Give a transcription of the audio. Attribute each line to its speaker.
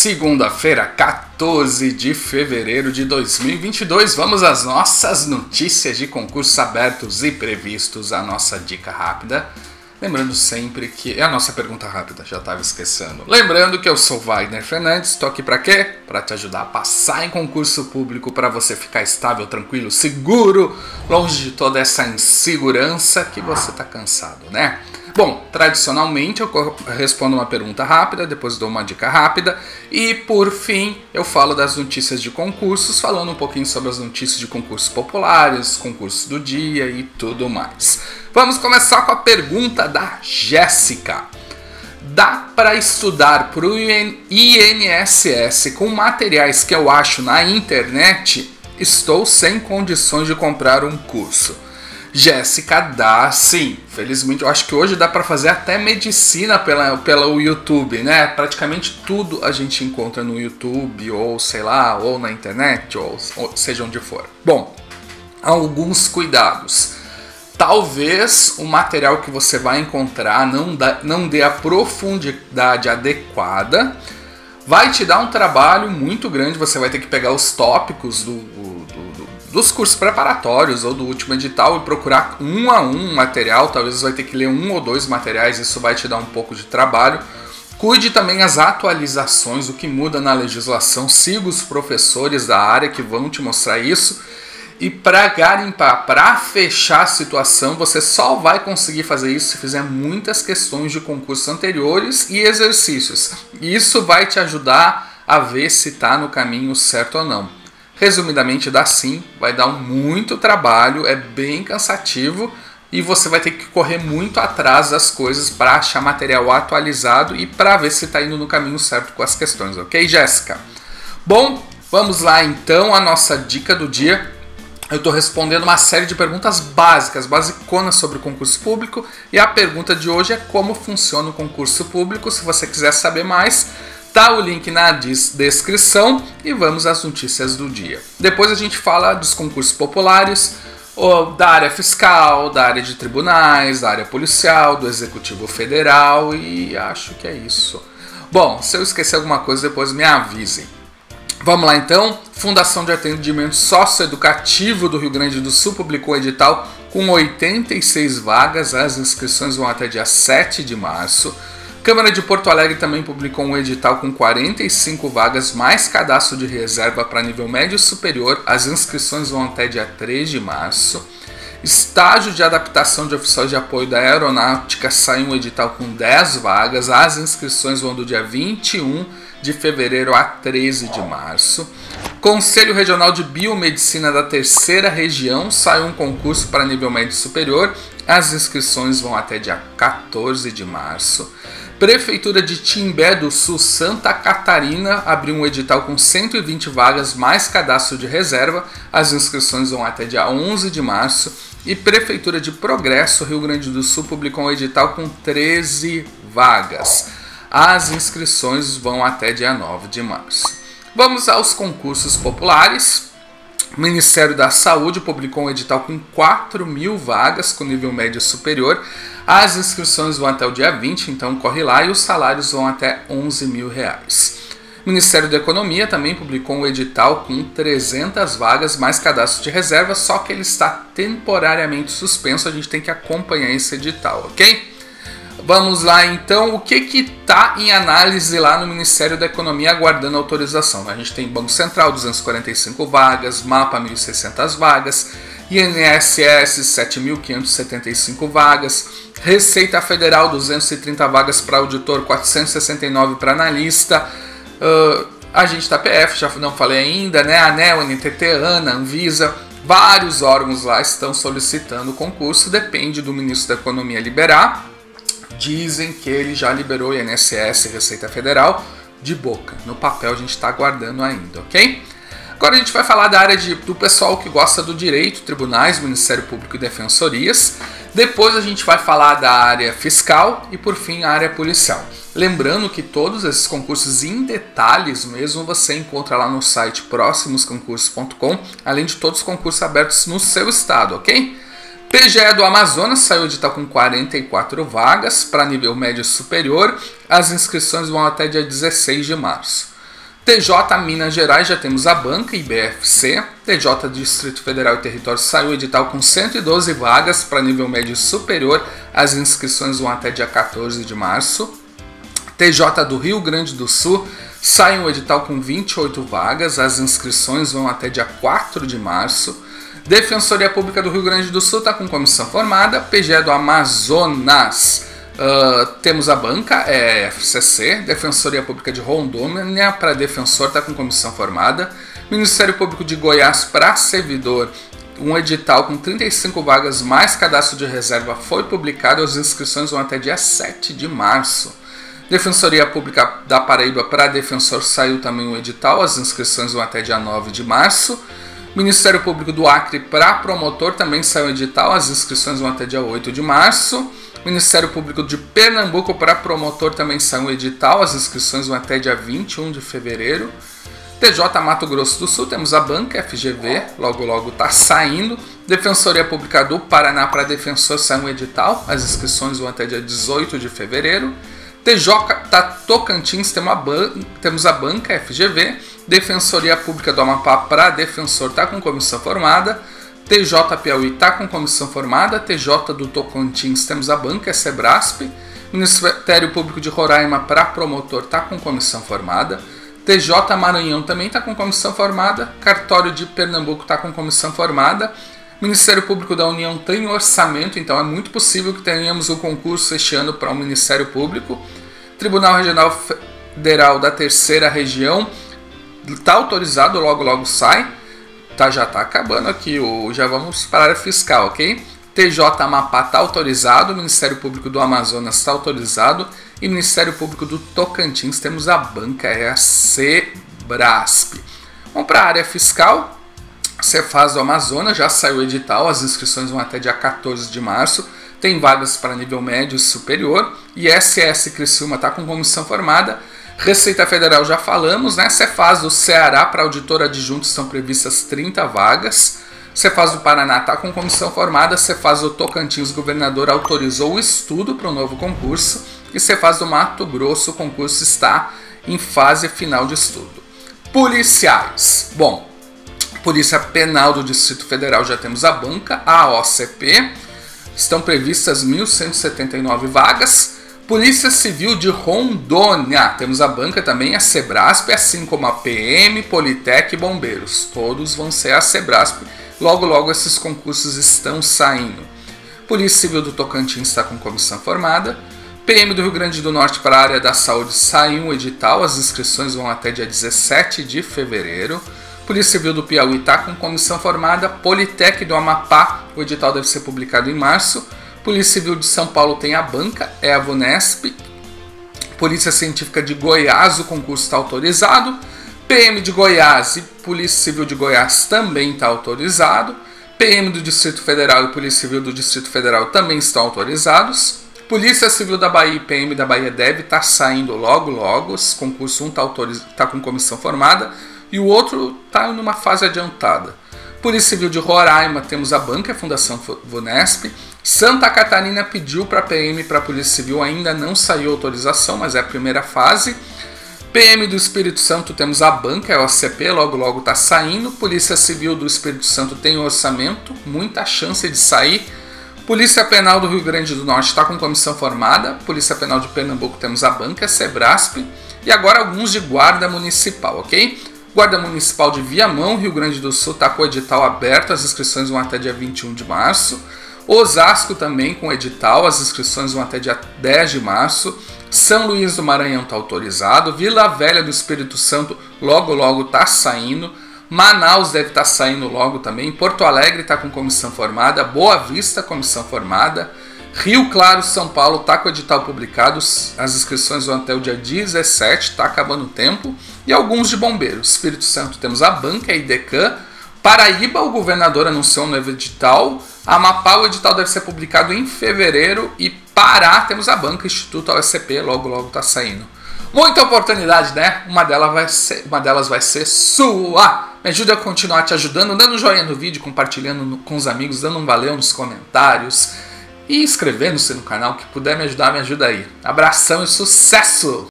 Speaker 1: Segunda-feira, 14 de fevereiro de 2022, vamos às nossas notícias de concursos abertos e previstos, a nossa dica rápida. Lembrando sempre que é a nossa pergunta rápida, já estava esquecendo. Lembrando que eu sou Wagner Fernandes, estou aqui para quê? Para te ajudar a passar em concurso público, para você ficar estável, tranquilo, seguro, longe de toda essa insegurança que você está cansado, né? Bom, tradicionalmente eu respondo uma pergunta rápida, depois dou uma dica rápida e por fim eu falo das notícias de concursos, falando um pouquinho sobre as notícias de concursos populares, concursos do dia e tudo mais. Vamos começar com a pergunta da Jéssica. Dá para estudar para o INSS com materiais que eu acho na internet? Estou sem condições de comprar um curso. Jéssica dá, sim. Felizmente, eu acho que hoje dá para fazer até medicina pela, pelo YouTube, né? Praticamente tudo a gente encontra no YouTube, ou sei lá, ou na internet, ou, ou seja onde for. Bom, alguns cuidados. Talvez o material que você vai encontrar não, dá, não dê a profundidade adequada. Vai te dar um trabalho muito grande, você vai ter que pegar os tópicos do, dos cursos preparatórios ou do último edital e procurar um a um material. Talvez você vai ter que ler um ou dois materiais, isso vai te dar um pouco de trabalho. Cuide também as atualizações, o que muda na legislação. Siga os professores da área que vão te mostrar isso. E para garimpar, para fechar a situação, você só vai conseguir fazer isso se fizer muitas questões de concursos anteriores e exercícios. Isso vai te ajudar a ver se está no caminho certo ou não. Resumidamente, dá sim, vai dar muito trabalho, é bem cansativo e você vai ter que correr muito atrás das coisas para achar material atualizado e para ver se está indo no caminho certo com as questões, ok, Jéssica? Bom, vamos lá então a nossa dica do dia. Eu estou respondendo uma série de perguntas básicas, basiconas sobre o concurso público e a pergunta de hoje é como funciona o concurso público. Se você quiser saber mais, Tá o link na descrição e vamos às notícias do dia. Depois a gente fala dos concursos populares, da área fiscal, da área de tribunais, da área policial, do executivo federal e acho que é isso. Bom, se eu esquecer alguma coisa, depois me avisem. Vamos lá então. Fundação de Atendimento Socioeducativo do Rio Grande do Sul publicou um edital com 86 vagas. As inscrições vão até dia 7 de março. Câmara de Porto Alegre também publicou um edital com 45 vagas, mais cadastro de reserva para nível médio superior. As inscrições vão até dia 3 de março. Estágio de adaptação de oficiais de apoio da aeronáutica saiu um edital com 10 vagas. As inscrições vão do dia 21 de fevereiro a 13 de março. Conselho Regional de Biomedicina da Terceira Região saiu um concurso para nível médio superior. As inscrições vão até dia 14 de março. Prefeitura de Timbé do Sul, Santa Catarina, abriu um edital com 120 vagas mais cadastro de reserva. As inscrições vão até dia 11 de março. E Prefeitura de Progresso, Rio Grande do Sul, publicou um edital com 13 vagas. As inscrições vão até dia 9 de março. Vamos aos concursos populares. O Ministério da Saúde publicou um edital com 4 mil vagas com nível médio superior. As inscrições vão até o dia 20, então corre lá, e os salários vão até 11 mil reais. O Ministério da Economia também publicou um edital com 300 vagas mais cadastro de reserva, só que ele está temporariamente suspenso, a gente tem que acompanhar esse edital, ok? Vamos lá então, o que está em análise lá no Ministério da Economia aguardando autorização? A gente tem Banco Central, 245 vagas, MAPA, 1.600 vagas, INSS, 7.575 vagas, Receita Federal, 230 vagas para auditor, 469 para analista, uh, agente da PF, já não falei ainda, né? ANEL, NTT, ANA, Anvisa, vários órgãos lá estão solicitando o concurso, depende do ministro da Economia liberar Dizem que ele já liberou INSS Receita Federal de boca. No papel a gente está aguardando ainda, ok? Agora a gente vai falar da área de, do pessoal que gosta do direito, tribunais, Ministério Público e defensorias. Depois a gente vai falar da área fiscal e por fim a área policial. Lembrando que todos esses concursos em detalhes mesmo você encontra lá no site próximosconcursos.com, além de todos os concursos abertos no seu estado, ok? PGE do Amazonas saiu de estar com 44 vagas para nível médio superior. As inscrições vão até dia 16 de março. TJ Minas Gerais já temos a banca IBFC, TJ Distrito Federal e Território saiu edital com 112 vagas para nível médio superior, as inscrições vão até dia 14 de março. TJ do Rio Grande do Sul sai um edital com 28 vagas, as inscrições vão até dia 4 de março. Defensoria Pública do Rio Grande do Sul está com comissão formada, PGE do Amazonas Uh, temos a banca, é FCC, Defensoria Pública de Rondônia, para defensor está com comissão formada, Ministério Público de Goiás para servidor, um edital com 35 vagas mais cadastro de reserva foi publicado, as inscrições vão até dia 7 de março. Defensoria Pública da Paraíba para defensor saiu também o edital, as inscrições vão até dia 9 de março. Ministério Público do Acre para promotor também saiu o edital, as inscrições vão até dia 8 de março. Ministério Público de Pernambuco para promotor também saiu um edital, as inscrições vão até dia 21 de fevereiro. TJ Mato Grosso do Sul, temos a banca FGV, logo logo está saindo. Defensoria Pública do Paraná para defensor saiu um edital, as inscrições vão até dia 18 de fevereiro. TJ Tocantins temos a banca FGV, Defensoria Pública do Amapá para defensor está com comissão formada. TJ Piauí está com comissão formada, TJ do Tocantins temos a banca, é Sebrasp, Ministério Público de Roraima para promotor está com comissão formada, TJ Maranhão também está com comissão formada, Cartório de Pernambuco está com comissão formada, Ministério Público da União tem orçamento, então é muito possível que tenhamos um concurso este ano para o Ministério Público. Tribunal Regional Federal da Terceira Região está autorizado, logo logo sai tá, já tá acabando aqui, o, já vamos para a área fiscal, ok? TJ Amapá está autorizado, Ministério Público do Amazonas está autorizado e Ministério Público do Tocantins temos a banca, é a Sebrasp. Vamos para a área fiscal, Cefaz do Amazonas, já saiu o edital, as inscrições vão até dia 14 de março, tem vagas para nível médio e superior, e SS Criciúma está com comissão formada, Receita Federal já falamos, né? Cefaz do Ceará para auditor adjunto estão previstas 30 vagas. Cefaz do Paraná está com comissão formada. Cefaz do Tocantins, governador, autorizou o estudo para o novo concurso. E Cefaz do Mato Grosso, o concurso está em fase final de estudo. Policiais. Bom, Polícia Penal do Distrito Federal já temos a banca, a OCP. Estão previstas 1.179 vagas. Polícia Civil de Rondônia. Temos a banca também, a Sebrasp, assim como a PM, Politec e Bombeiros. Todos vão ser a Sebrasp. Logo, logo esses concursos estão saindo. Polícia Civil do Tocantins está com comissão formada. PM do Rio Grande do Norte para a área da saúde saiu um edital, as inscrições vão até dia 17 de fevereiro. Polícia Civil do Piauí está com comissão formada. Politec do Amapá, o edital deve ser publicado em março. Polícia Civil de São Paulo tem a banca, é a Vunesp. Polícia Científica de Goiás, o concurso está autorizado. PM de Goiás e Polícia Civil de Goiás também está autorizado. PM do Distrito Federal e Polícia Civil do Distrito Federal também estão autorizados. Polícia Civil da Bahia e PM da Bahia deve estar tá saindo logo logo. Esse concurso um está tá com comissão formada e o outro está numa fase adiantada. Polícia Civil de Roraima temos a banca, a Fundação Vunesp. Santa Catarina pediu para a PM para a Polícia Civil, ainda não saiu autorização, mas é a primeira fase. PM do Espírito Santo temos a banca, é o ACP, logo logo está saindo. Polícia Civil do Espírito Santo tem orçamento, muita chance de sair. Polícia Penal do Rio Grande do Norte está com comissão formada. Polícia Penal de Pernambuco temos a banca, Sebrasp. E agora alguns de Guarda Municipal, ok? Guarda Municipal de Viamão, Rio Grande do Sul, está com o edital aberto, as inscrições vão até dia 21 de março. Osasco também com edital, as inscrições vão até dia 10 de março. São Luís do Maranhão está autorizado. Vila Velha do Espírito Santo logo logo está saindo. Manaus deve estar tá saindo logo também. Porto Alegre está com comissão formada. Boa Vista, comissão formada. Rio Claro, São Paulo está com edital publicado. As inscrições vão até o dia 17, está acabando o tempo. E alguns de bombeiros. Espírito Santo temos a banca, a IDECAN. Paraíba, o governador anunciou um novo edital. Amapá, o edital deve ser publicado em fevereiro. E Pará, temos a banca, Instituto OSCP, logo logo está saindo. Muita oportunidade, né? Uma delas, vai ser, uma delas vai ser sua. Me ajuda a continuar te ajudando, dando um joinha no vídeo, compartilhando no, com os amigos, dando um valeu nos comentários e inscrevendo-se no canal. Que puder me ajudar, me ajuda aí. Abração e sucesso!